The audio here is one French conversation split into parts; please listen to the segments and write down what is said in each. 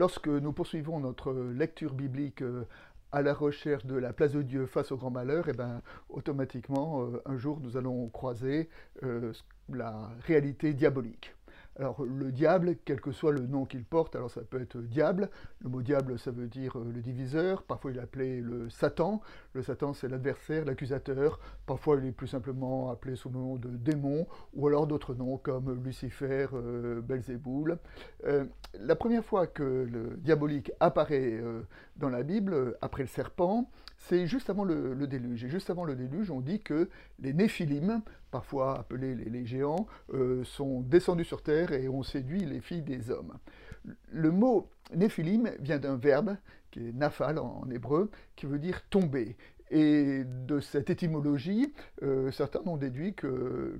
lorsque nous poursuivons notre lecture biblique à la recherche de la place de Dieu face au grand malheur, et ben, automatiquement, un jour, nous allons croiser la réalité diabolique. Alors le diable, quel que soit le nom qu'il porte, alors ça peut être diable, le mot diable ça veut dire euh, le diviseur, parfois il est appelé le Satan, le Satan c'est l'adversaire, l'accusateur, parfois il est plus simplement appelé sous le nom de démon, ou alors d'autres noms comme Lucifer, euh, Belzéboul. Euh, la première fois que le diabolique apparaît dans la Bible, après le serpent, c'est juste avant le, déluge. Et juste avant le déluge, on dit que les néphilim, parfois appelés les, géants, euh, sont descendus sur terre et ont séduit les filles des hommes. Le mot néphilim vient d'un verbe qui est nafal en, hébreu, qui veut dire tomber. Et de cette étymologie, euh, certains ont déduit que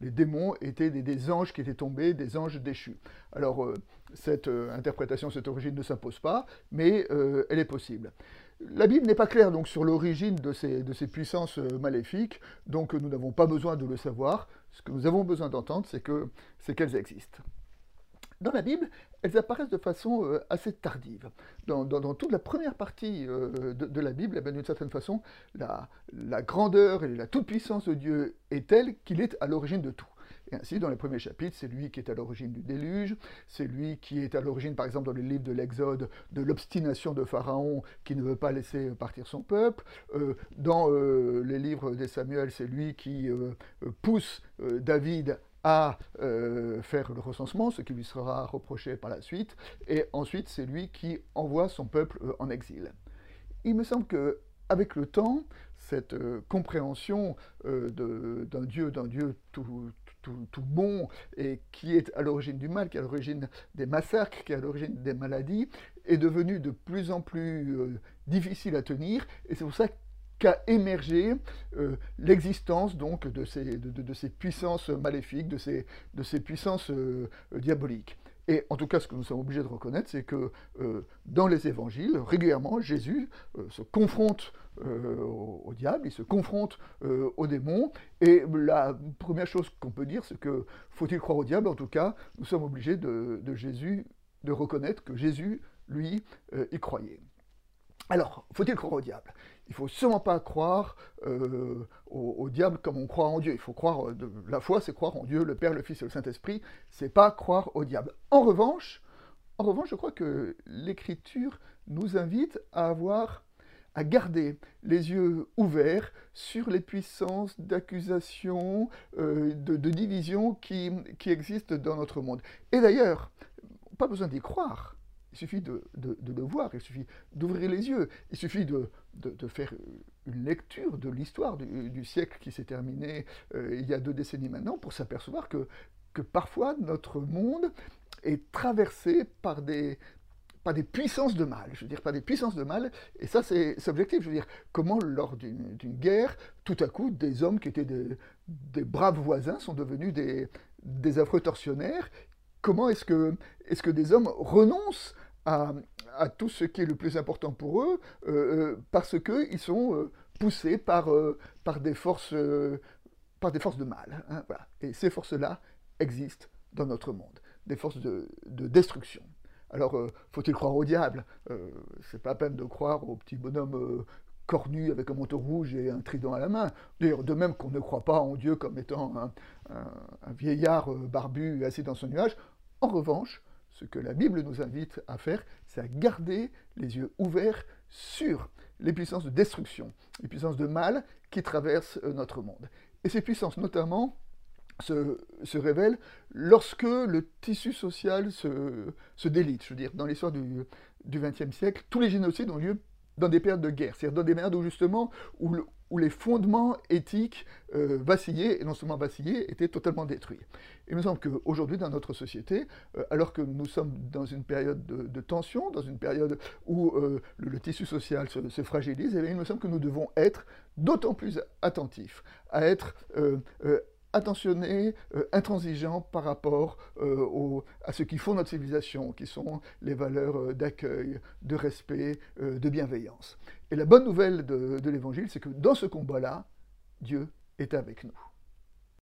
les démons étaient des, anges qui étaient tombés, des anges déchus. Alors, euh, cette interprétation, cette origine ne s'impose pas, mais elle est possible. La Bible n'est pas claire donc sur l'origine de ces, puissances euh, maléfiques, donc nous n'avons pas besoin de le savoir. Ce que nous avons besoin d'entendre, c'est que c'est qu'elles existent. Dans la Bible, elles apparaissent de façon euh, assez tardive. Dans, toute la première partie euh, de, la Bible, eh d'une certaine façon, la, la grandeur et la toute-puissance de Dieu est telle qu'il est à l'origine de tout. Ainsi, dans les premiers chapitres, c'est lui qui est à l'origine du déluge, c'est lui qui est à l'origine, par exemple, dans le livre de l'Exode, de l'obstination de Pharaon qui ne veut pas laisser partir son peuple. Euh, dans euh, les livres des Samuel, c'est lui qui euh, pousse David à faire le recensement, ce qui lui sera reproché par la suite. Et ensuite, c'est lui qui envoie son peuple en exil. Il me semble que avec le temps, cette compréhension d'un Dieu, d'un Dieu tout, tout, bon et qui est à l'origine du mal, qui est à l'origine des massacres, qui est à l'origine des maladies, est devenu de plus en plus euh, difficile à tenir. Et c'est pour ça qu'a émergé euh, l'existence donc de ces, puissances maléfiques, de ces, de ces puissances euh, diaboliques. Et en tout cas, ce que nous sommes obligés de reconnaître, c'est que dans les évangiles, régulièrement, Jésus se confronte euh, au, diable, il se confronte euh, aux démons. Et la première chose qu'on peut dire, c'est que faut-il croire au diable? En tout cas, nous sommes obligés de, Jésus, de reconnaître que Jésus, lui, euh, y croyait. Alors, faut-il croire au diable? Il ne faut sûrement pas croire au, diable comme on croit en Dieu. Il faut croire, de, la foi, c'est croire en Dieu, le Père, le Fils et le Saint-Esprit. C'est pas croire au diable. En revanche, je crois que l'Écriture nous invite à avoir à garder les yeux ouverts sur les puissances d'accusation, euh, de, division qui, existent dans notre monde. Et d'ailleurs, pas besoin d'y croire. Il suffit de, le voir, il suffit d'ouvrir les yeux, il suffit de, faire une lecture de l'histoire du, siècle qui s'est terminé euh, il y a deux décennies maintenant pour s'apercevoir que, parfois notre monde est traversé par des, des puissances de mal, je veux dire, pas des puissances de mal, et ça c'est objectif, je veux dire, comment lors d'une guerre, tout à coup, des hommes qui étaient des, braves voisins sont devenus des, affreux tortionnaires, comment est que des hommes renoncent à, à, tout ce qui est le plus important pour eux, euh, euh, parce qu'ils sont euh, poussés par, par, des forces, par des forces de mal. Hein, voilà. Et ces forces-là existent dans notre monde, des forces de, de destruction. Alors, euh, faut-il croire au diable? Euh, C'est pas peine de croire au petit bonhomme euh, cornu avec un manteau rouge et un trident à la main. D'ailleurs, de même qu'on ne croit pas en Dieu comme étant un, vieillard barbu assis dans son nuage. En revanche, ce que la Bible nous invite à faire, c'est à garder les yeux ouverts sur les puissances de destruction, les puissances de mal qui traversent notre monde. Et ces puissances, notamment, se, révèle lorsque le tissu social se, délite. Je veux dire, dans l'histoire du XXe siècle, tous les génocides ont lieu dans des périodes de guerre, c'est-à-dire dans des périodes où justement où, les fondements éthiques euh, vacillaient, et non seulement vacillaient, étaient totalement détruits. Il me semble qu'aujourd'hui, dans notre société, euh, alors que nous sommes dans une période de, tension, dans une période où euh, le, tissu social se, fragilise, eh il me semble que nous devons être d'autant plus attentifs à être attentionné, euh, intransigeant par rapport euh, à ce qui font notre civilisation, qui sont les valeurs euh, d'accueil, de respect, de bienveillance. Et la bonne nouvelle de, de l'Évangile, c'est que dans ce combat-là, Dieu est avec nous.